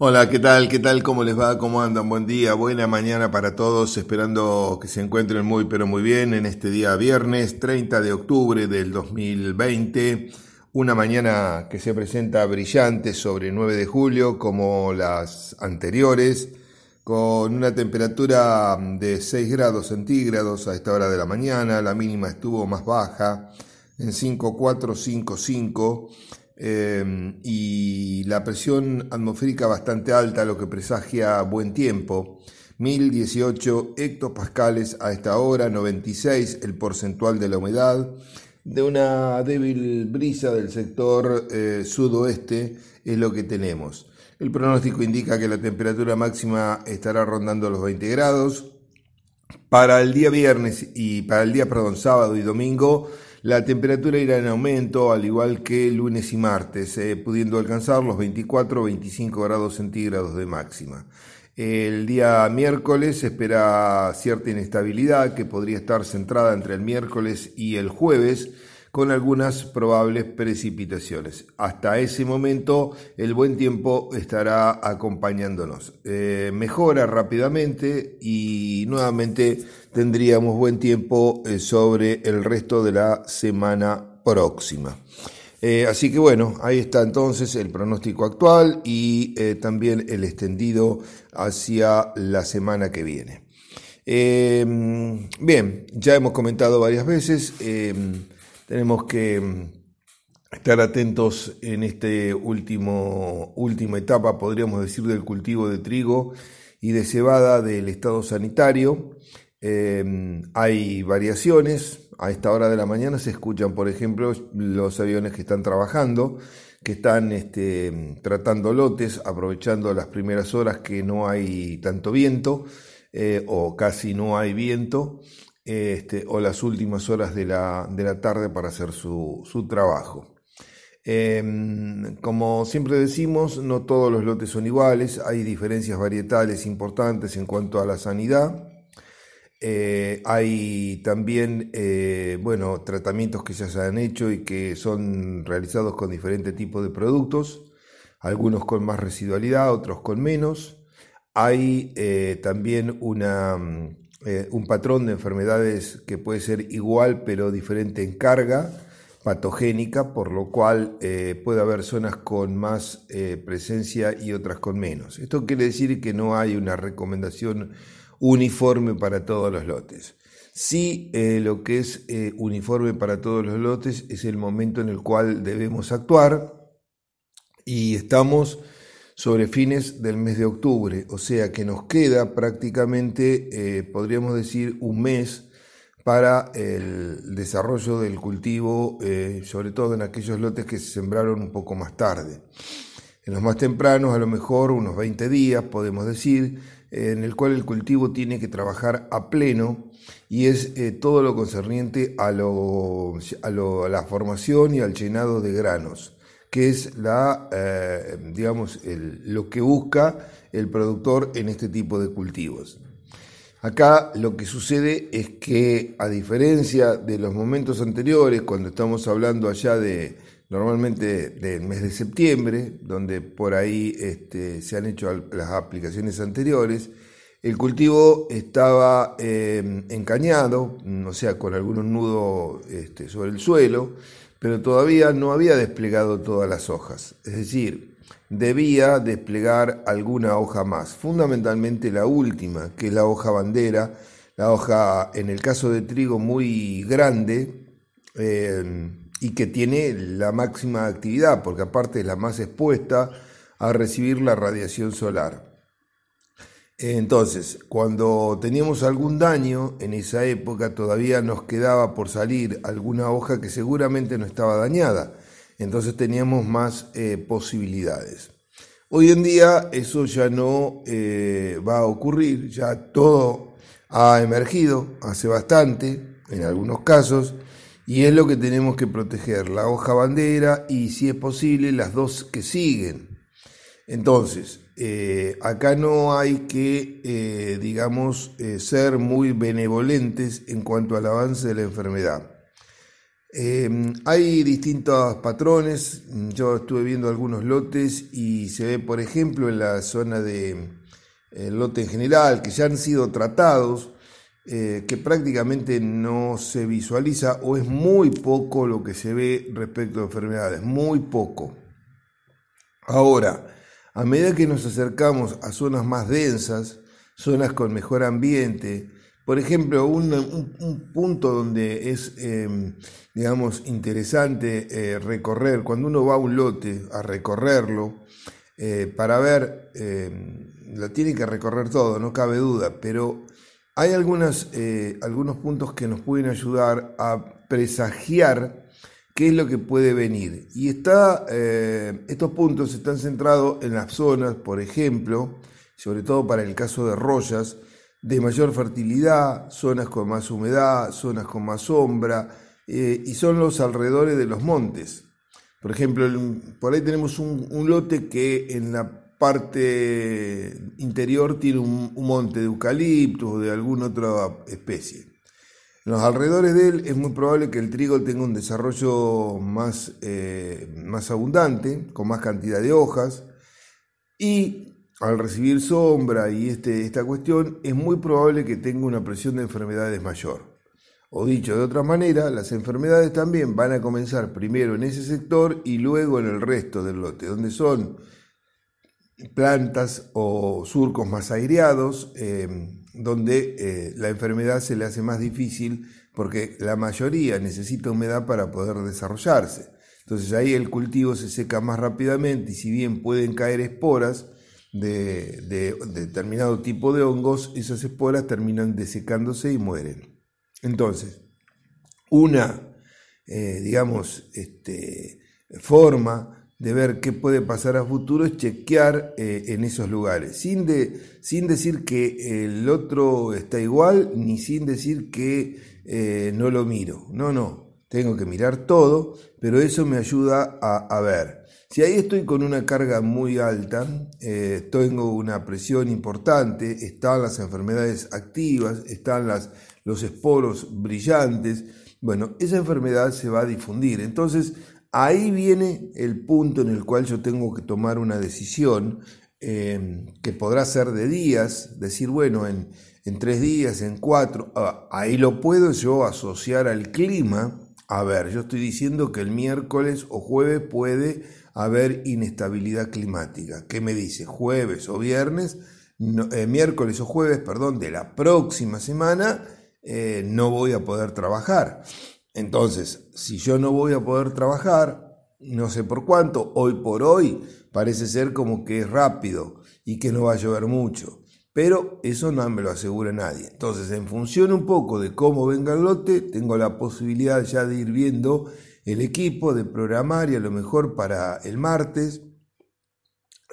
Hola, ¿qué tal? ¿Qué tal? ¿Cómo les va? ¿Cómo andan? Buen día, buena mañana para todos, esperando que se encuentren muy pero muy bien en este día viernes 30 de octubre del 2020, una mañana que se presenta brillante sobre 9 de julio como las anteriores, con una temperatura de 6 grados centígrados a esta hora de la mañana, la mínima estuvo más baja en 5,455 Em, y la presión atmosférica bastante alta, lo que presagia buen tiempo. 1018 hectopascales a esta hora, 96 el porcentual de la humedad, de una débil brisa del sector eh, sudoeste es lo que tenemos. El pronóstico indica que la temperatura máxima estará rondando los 20 grados. Para el día viernes y para el día, perdón, sábado y domingo la temperatura irá en aumento, al igual que lunes y martes, eh, pudiendo alcanzar los 24 o 25 grados centígrados de máxima. El día miércoles se espera cierta inestabilidad que podría estar centrada entre el miércoles y el jueves, con algunas probables precipitaciones. Hasta ese momento el buen tiempo estará acompañándonos. Eh, mejora rápidamente y nuevamente tendríamos buen tiempo eh, sobre el resto de la semana próxima. Eh, así que bueno, ahí está entonces el pronóstico actual y también el extendido hacia la semana que viene. bien, ya hemos comentado varias veces tenemos que mm, estar atentos en esta última etapa, podríamos decir, del cultivo de trigo y de cebada del estado sanitario. Em, hay variaciones. A esta hora de la mañana se escuchan, por ejemplo, los aviones que están trabajando, que están este, tratando lotes, aprovechando las primeras horas que no hay tanto viento eh, o casi no hay viento este, o las últimas horas de la, tarde para hacer su, trabajo. Em, como siempre decimos, no todos los lotes son iguales, hay diferencias varietales importantes en cuanto a la sanidad. Eh, hay también eh, bueno, tratamientos que ya se han hecho y que son realizados con diferentes tipos de productos, algunos con más residualidad, otros con menos. Hay eh, también una eh, un patrón de enfermedades que puede ser igual pero diferente en carga patogénica, por lo cual eh, puede haber zonas con más eh, presencia y otras con menos. Esto quiere decir que no hay una recomendación uniforme para todos los lotes. Sí, lo que es uniforme para todos los lotes es el momento en el cual debemos actuar y estamos sobre fines del mes de octubre, o sea que nos queda prácticamente, eh, podríamos decir, un mes para el desarrollo del cultivo, eh, sobre todo en aquellos lotes que se sembraron un poco más tarde. En los más tempranos, a lo mejor unos 20 días, podemos decir, en el cual el cultivo tiene que trabajar a pleno y es eh, todo lo concerniente a, a la formación y al llenado de granos que es la, eh, digamos, lo que busca el productor en este tipo de cultivos. Acá lo que sucede es que, a diferencia de los momentos anteriores, cuando estamos hablando allá de normalmente del mes de septiembre, donde por ahí este, se han hecho las aplicaciones anteriores, el cultivo estaba eh, encañado, o sea, con algunos nudos este, sobre el suelo, pero todavía no había desplegado todas las hojas, es decir, debía desplegar alguna hoja más, fundamentalmente la última, que es la hoja bandera, la hoja, en el caso de trigo, muy grande eh, y que tiene la máxima actividad, porque aparte es la más expuesta a recibir la radiación solar. Entonces, cuando teníamos algún daño en esa época, todavía nos quedaba por salir alguna hoja que seguramente no estaba dañada. Entonces teníamos más eh, posibilidades. Hoy en día eso ya no eh, va a ocurrir, ya todo ha emergido hace bastante, en algunos casos, y es lo que tenemos que proteger, la hoja bandera y si es posible las dos que siguen. Entonces, eh, acá no hay que, eh, digamos, eh, ser muy benevolentes en cuanto al avance de la enfermedad. Em, hay distintos patrones, yo estuve viendo algunos lotes y se ve, por ejemplo, en la zona de el lote en general, que ya han sido tratados, que prácticamente no se visualiza o es muy poco lo que se ve respecto a enfermedades, muy poco. Ahora, a medida que nos acercamos a zonas más densas, zonas con mejor ambiente, por ejemplo, un, punto donde es, em, digamos, interesante eh, recorrer, cuando uno va a un lote a recorrerlo, eh, para ver, em, lo tiene que recorrer todo, no cabe duda, pero hay eh, algunos puntos que nos pueden ayudar a presagiar qué es lo que puede venir. Y está, estos puntos están centrados en las zonas, por ejemplo, sobre todo para el caso de Rollas, de mayor fertilidad, zonas con más humedad, zonas con más sombra, eh, y son los alrededores de los montes. Por ejemplo, por ahí tenemos un, lote que en la parte interior tiene un, monte de eucaliptos o de alguna otra especie. En los alrededores de él es muy probable que el trigo tenga un desarrollo más, eh, más abundante, con más cantidad de hojas, y al recibir sombra y este, esta cuestión, es muy probable que tenga una presión de enfermedades mayor. O dicho de otra manera, las enfermedades también van a comenzar primero en ese sector y luego en el resto del lote, donde son plantas o surcos más aireados, em, donde eh, la enfermedad se le hace más difícil porque la mayoría necesita humedad para poder desarrollarse. Entonces ahí el cultivo se seca más rápidamente y si bien pueden caer esporas, de, determinado tipo de hongos, esas esporas terminan desecándose y mueren. Entonces, una, eh, digamos, este, forma de ver qué puede pasar a futuro es chequear eh, en esos lugares, sin, de, sin decir que el otro está igual, ni sin decir que eh, no lo miro. No, no, tengo que mirar todo, pero eso me ayuda a, a ver. Si ahí estoy con una carga muy alta, eh, tengo una presión importante, están las enfermedades activas, están las, los esporos brillantes, bueno, esa enfermedad se va a difundir. Entonces, ahí viene el punto en el cual yo tengo que tomar una decisión eh, que podrá ser de días, decir, bueno, en, en tres días, en cuatro, ah, ahí lo puedo yo asociar al clima. A ver, yo estoy diciendo que el miércoles o jueves puede haber inestabilidad climática. ¿Qué me dice? Jueves o viernes, eh, miércoles o jueves, perdón, de la próxima semana, eh, no voy a poder trabajar. Entonces, si yo no voy a poder trabajar, no sé por cuánto, hoy por hoy parece ser como que es rápido y que no va a llover mucho. Pero eso no me lo asegura nadie. Entonces, en función un poco de cómo venga el lote, tengo la posibilidad ya de ir viendo el equipo de programar y a lo mejor para el martes,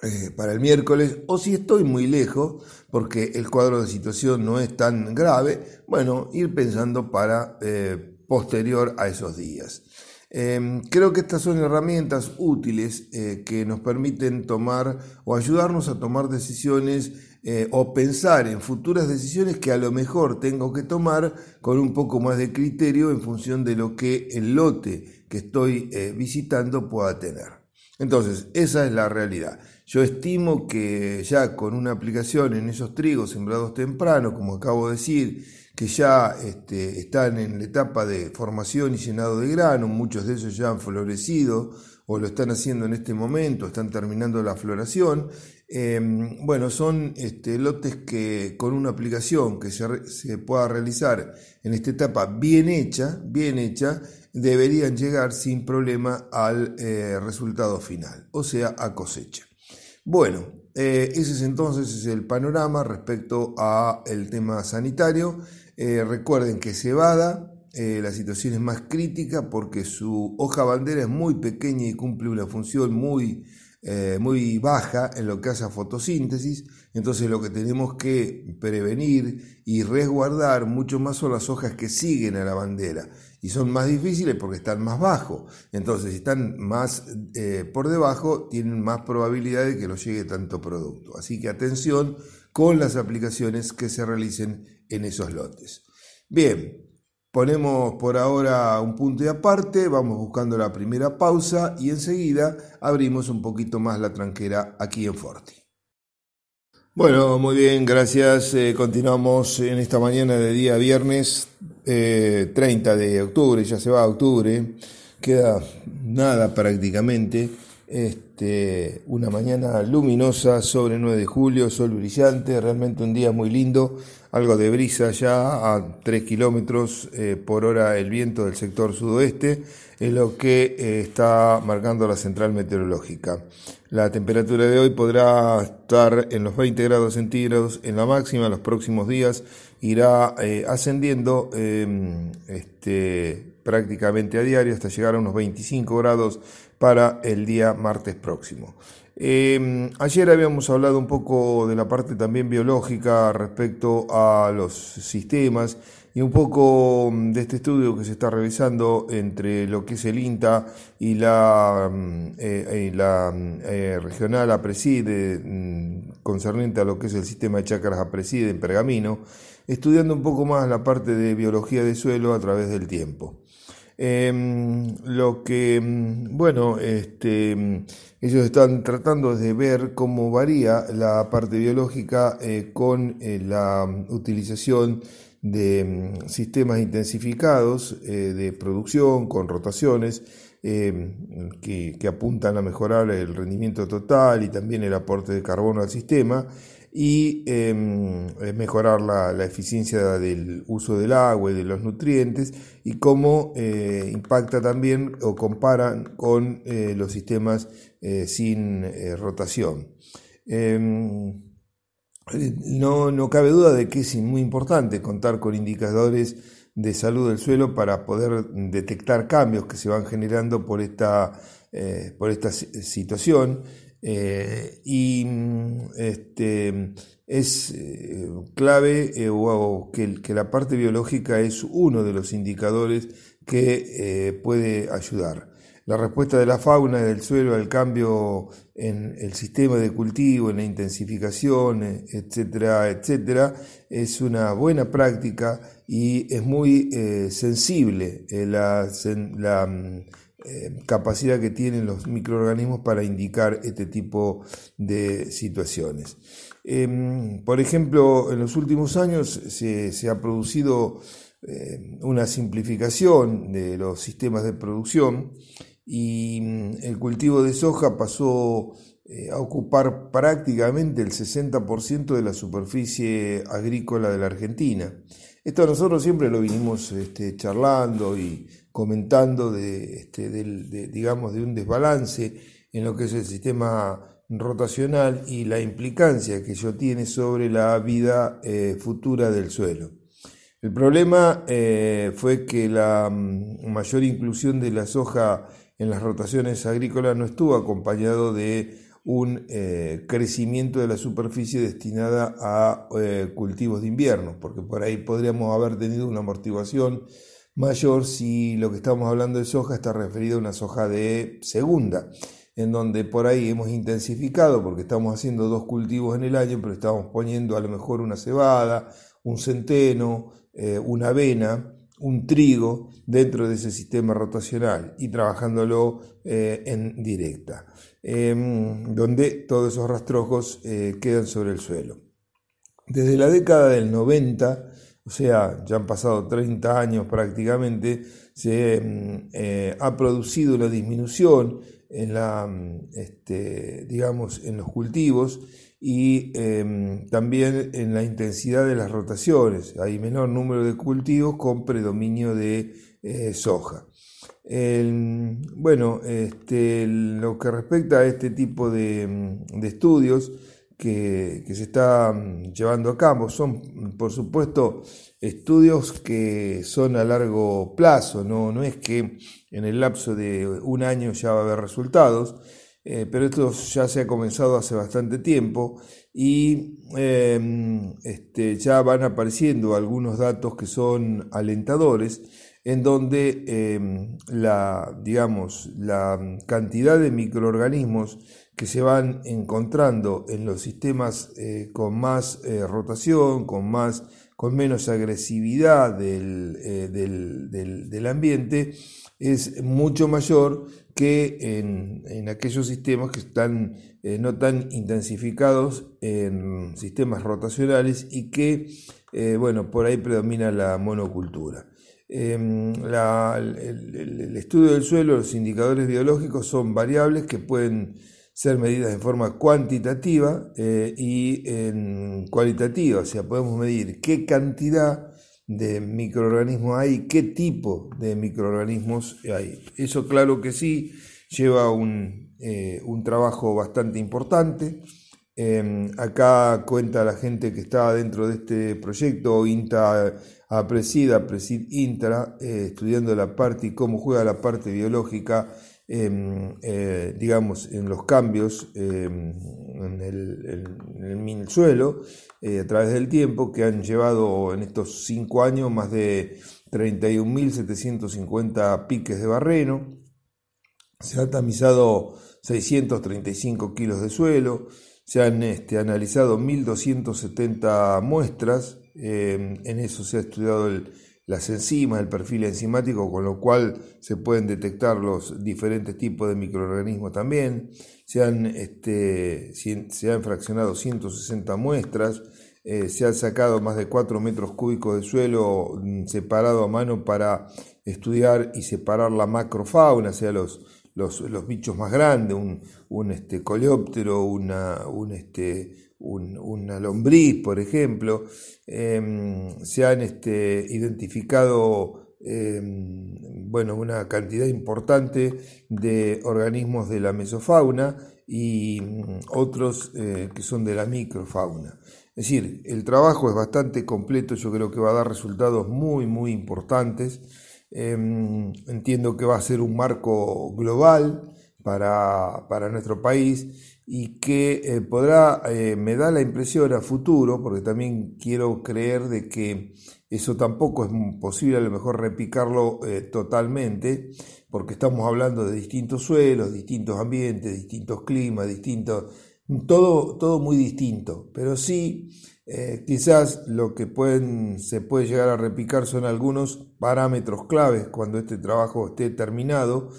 eh, para el miércoles, o si estoy muy lejos, porque el cuadro de situación no es tan grave, bueno, ir pensando para eh, posterior a esos días. Em, creo que estas son herramientas útiles eh, que nos permiten tomar o ayudarnos a tomar decisiones o pensar en futuras decisiones que a lo mejor tengo que tomar con un poco más de criterio en función de lo que el lote que estoy eh, visitando pueda tener. Entonces, esa es la realidad. Yo estimo que ya con una aplicación en esos trigos sembrados temprano, como acabo de decir, que ya este, están en la etapa de formación y llenado de grano, muchos de ellos ya han florecido o lo están haciendo en este momento, están terminando la floración. Em, bueno, son este, lotes que con una aplicación que se, pueda realizar en esta etapa bien hecha, bien hecha, deberían llegar sin problema al eh, resultado final, o sea, a cosecha. Bueno, eh, ese es entonces el panorama respecto al tema sanitario. Eh, recuerden que cebada, la situación es más crítica porque su hoja bandera es muy pequeña y cumple una función muy eh, muy baja en lo que hace a fotosíntesis, entonces lo que tenemos que prevenir y resguardar mucho más son las hojas que siguen a la bandera. Y son más difíciles porque están más bajo, entonces si están más eh, por debajo tienen más probabilidad de que no llegue tanto producto, así que atención con las aplicaciones que se realicen en esos lotes. Bien, Ponemos por ahora un punto y aparte, vamos buscando la primera pausa y enseguida abrimos un poquito más la tranquera aquí en Forti. Bueno, muy bien, gracias. Eh, continuamos en esta mañana de día viernes 30 eh, de octubre, ya se va a octubre, queda nada prácticamente. Este, una mañana luminosa sobre 9 de julio, sol brillante, realmente un día muy lindo, algo de brisa ya a 3 kilómetros eh, por hora el viento del sector sudoeste, es lo que eh, está marcando la central meteorológica. La temperatura de hoy podrá estar en los 20 grados centígrados en la máxima, en los próximos días irá eh, ascendiendo em, este, prácticamente a diario hasta llegar a unos 25 grados para el día martes próximo. Em, ayer habíamos hablado un poco de la parte también biológica respecto a los sistemas y un poco mm, de este estudio que se está realizando entre lo que es el INTA y la, mm, eh, mm, eh, regional APRESIDE concerniente a lo que es el sistema de chacras APRESIDE en Pergamino, estudiando un poco más la parte de biología de suelo a través del tiempo. Em, lo que, em, bueno, este, ellos están tratando de ver cómo varía la parte biológica eh, con eh, la utilización de em, sistemas intensificados eh, de producción con rotaciones que, que apuntan a mejorar el rendimiento total y también el aporte de carbono al sistema y em, eh, mejorar la, eficiencia del uso del agua y de los nutrientes y cómo eh, impacta también o compara con eh, los sistemas sin rotación. Em, no, no, cabe duda de que es muy importante contar con indicadores de salud del suelo para poder detectar cambios que se van generando por esta, por esta situación. Eh, y este, es eh, clave eh, que, que, la parte biológica es uno de los indicadores que puede ayudar. La respuesta de la fauna del suelo al cambio en el sistema de cultivo, en la intensificación, etcétera, etcétera, es una buena práctica y es muy sensible la, la eh, capacidad que tienen los microorganismos para indicar este tipo de situaciones. Em, por ejemplo, en los últimos años se, ha producido eh, una simplificación de los sistemas de producción y mm, el cultivo de soja pasó eh, a ocupar prácticamente el 60% de la superficie agrícola de la Argentina. Esto nosotros siempre lo vinimos este, charlando y comentando de, este, digamos, de un desbalance en lo que es el sistema rotacional y la implicancia que ello tiene sobre la vida eh, futura del suelo. El problema eh, fue que la mm, mayor inclusión de la soja en las rotaciones agrícolas no estuvo acompañado de un eh, crecimiento de la superficie destinada a cultivos de invierno, porque por ahí podríamos haber tenido una amortiguación mayor si lo que estamos hablando de soja está referido a una soja de segunda, en donde por ahí hemos intensificado porque estamos haciendo dos cultivos en el año, pero estamos poniendo a lo mejor una cebada, un centeno, eh, una avena, un trigo dentro de ese sistema rotacional y trabajándolo eh, en directa, em, donde todos esos rastrojos eh, quedan sobre el suelo. Desde la década del 90, o sea, ya han pasado 30 años prácticamente, se mm, eh, ha producido una disminución en la, mm, este, digamos, en los cultivos y em, también en la intensidad de las rotaciones. Hay menor número de cultivos con predominio de eh, soja. bueno, este, lo que respecta a este tipo de, mm, de estudios, que, se está mm, llevando a cabo. Son, por supuesto, estudios que son a largo plazo, no, no es que en el lapso de un año ya va a haber resultados, eh, pero esto ya se ha comenzado hace bastante tiempo y em, este, ya van apareciendo algunos datos que son alentadores en donde em, la, digamos, la cantidad de microorganismos que se van encontrando en los sistemas eh, con más eh, rotación, con, más, con menos agresividad del, del, ambiente, es mucho mayor que en, en aquellos sistemas que están no tan intensificados en sistemas rotacionales y que, bueno, por ahí predomina la monocultura. Em, el, estudio del suelo, los indicadores biológicos son variables que pueden ser medidas de forma cuantitativa eh, y cualitativa, o sea, podemos medir qué cantidad de microorganismos hay, qué tipo de microorganismos hay. Eso claro que sí, lleva un, eh, un trabajo bastante importante. Em, acá cuenta la gente que está dentro de este proyecto, INTA Presida, Presid Intra, eh, estudiando la parte y cómo juega la parte biológica, eh, digamos, en los cambios em, en, el, suelo eh, a través del tiempo, que han llevado en estos cinco años más de 31.750 piques de barreno. Se han tamizado 635 kilos de suelo, se han este, analizado 1.270 muestras, eh, en eso se ha estudiado las enzimas, el perfil enzimático, con lo cual se pueden detectar los diferentes tipos de microorganismos también. Se han, este, se han fraccionado 160 muestras, eh, se han sacado más de 4 metros cúbicos de suelo mm, separado a mano para estudiar y separar la macrofauna, o sea, los, los, bichos más grandes, un, un este, coleóptero, una, un, este, una lombriz, por ejemplo. Em, se han este, identificado em, bueno, una cantidad importante de organismos de la mesofauna y mm, otros eh, que son de la microfauna. Es decir, el trabajo es bastante completo, yo creo que va a dar resultados muy, muy importantes. Em, entiendo que va a ser un marco global para, nuestro país y que eh, podrá, eh, me da la impresión a futuro, porque también quiero creer de que eso tampoco es posible a lo mejor replicarlo eh, totalmente, porque estamos hablando de distintos suelos, distintos ambientes, distintos climas, distintos, todo, todo muy distinto, pero sí quizás lo que pueden, se puede llegar a replicar son algunos parámetros claves cuando este trabajo esté terminado,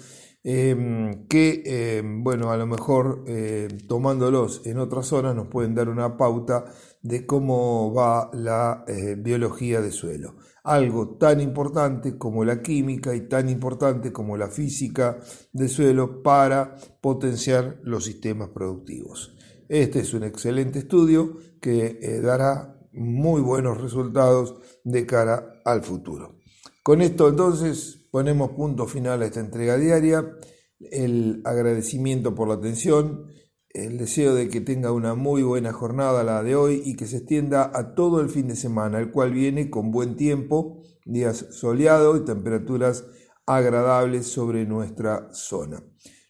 em, que, em, bueno, a lo mejor eh, tomándolos en otras zonas nos pueden dar una pauta de cómo va la eh, biología de suelo. Algo tan importante como la química y tan importante como la física de suelo para potenciar los sistemas productivos. Este es un excelente estudio que eh, dará muy buenos resultados de cara al futuro. Con esto entonces ponemos punto final a esta entrega diaria, el agradecimiento por la atención, el deseo de que tenga una muy buena jornada la de hoy y que se extienda a todo el fin de semana, el cual viene con buen tiempo, días soleados y temperaturas agradables sobre nuestra zona.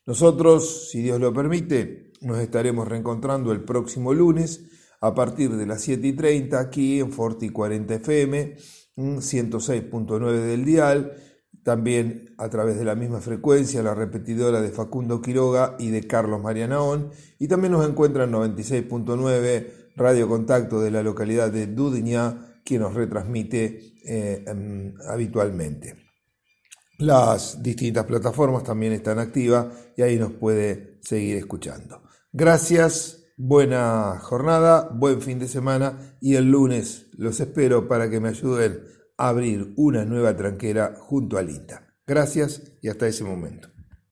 Nosotros, si Dios lo permite, nos estaremos reencontrando el próximo lunes a partir de las 7 y 30 aquí en Forti 40 FM, 106.9 del dial, también a través de la misma frecuencia la repetidora de Facundo Quiroga y de Carlos Marianaón, y también nos encuentran 96.9 Radio Contacto de la localidad de Dudiñá, quien nos retransmite eh, em, habitualmente. Las distintas plataformas también están activas y ahí nos puede seguir escuchando. Gracias, buena jornada, buen fin de semana y el lunes los espero para que me ayuden abrir una nueva tranquera junto al INTA. Gracias y hasta ese momento.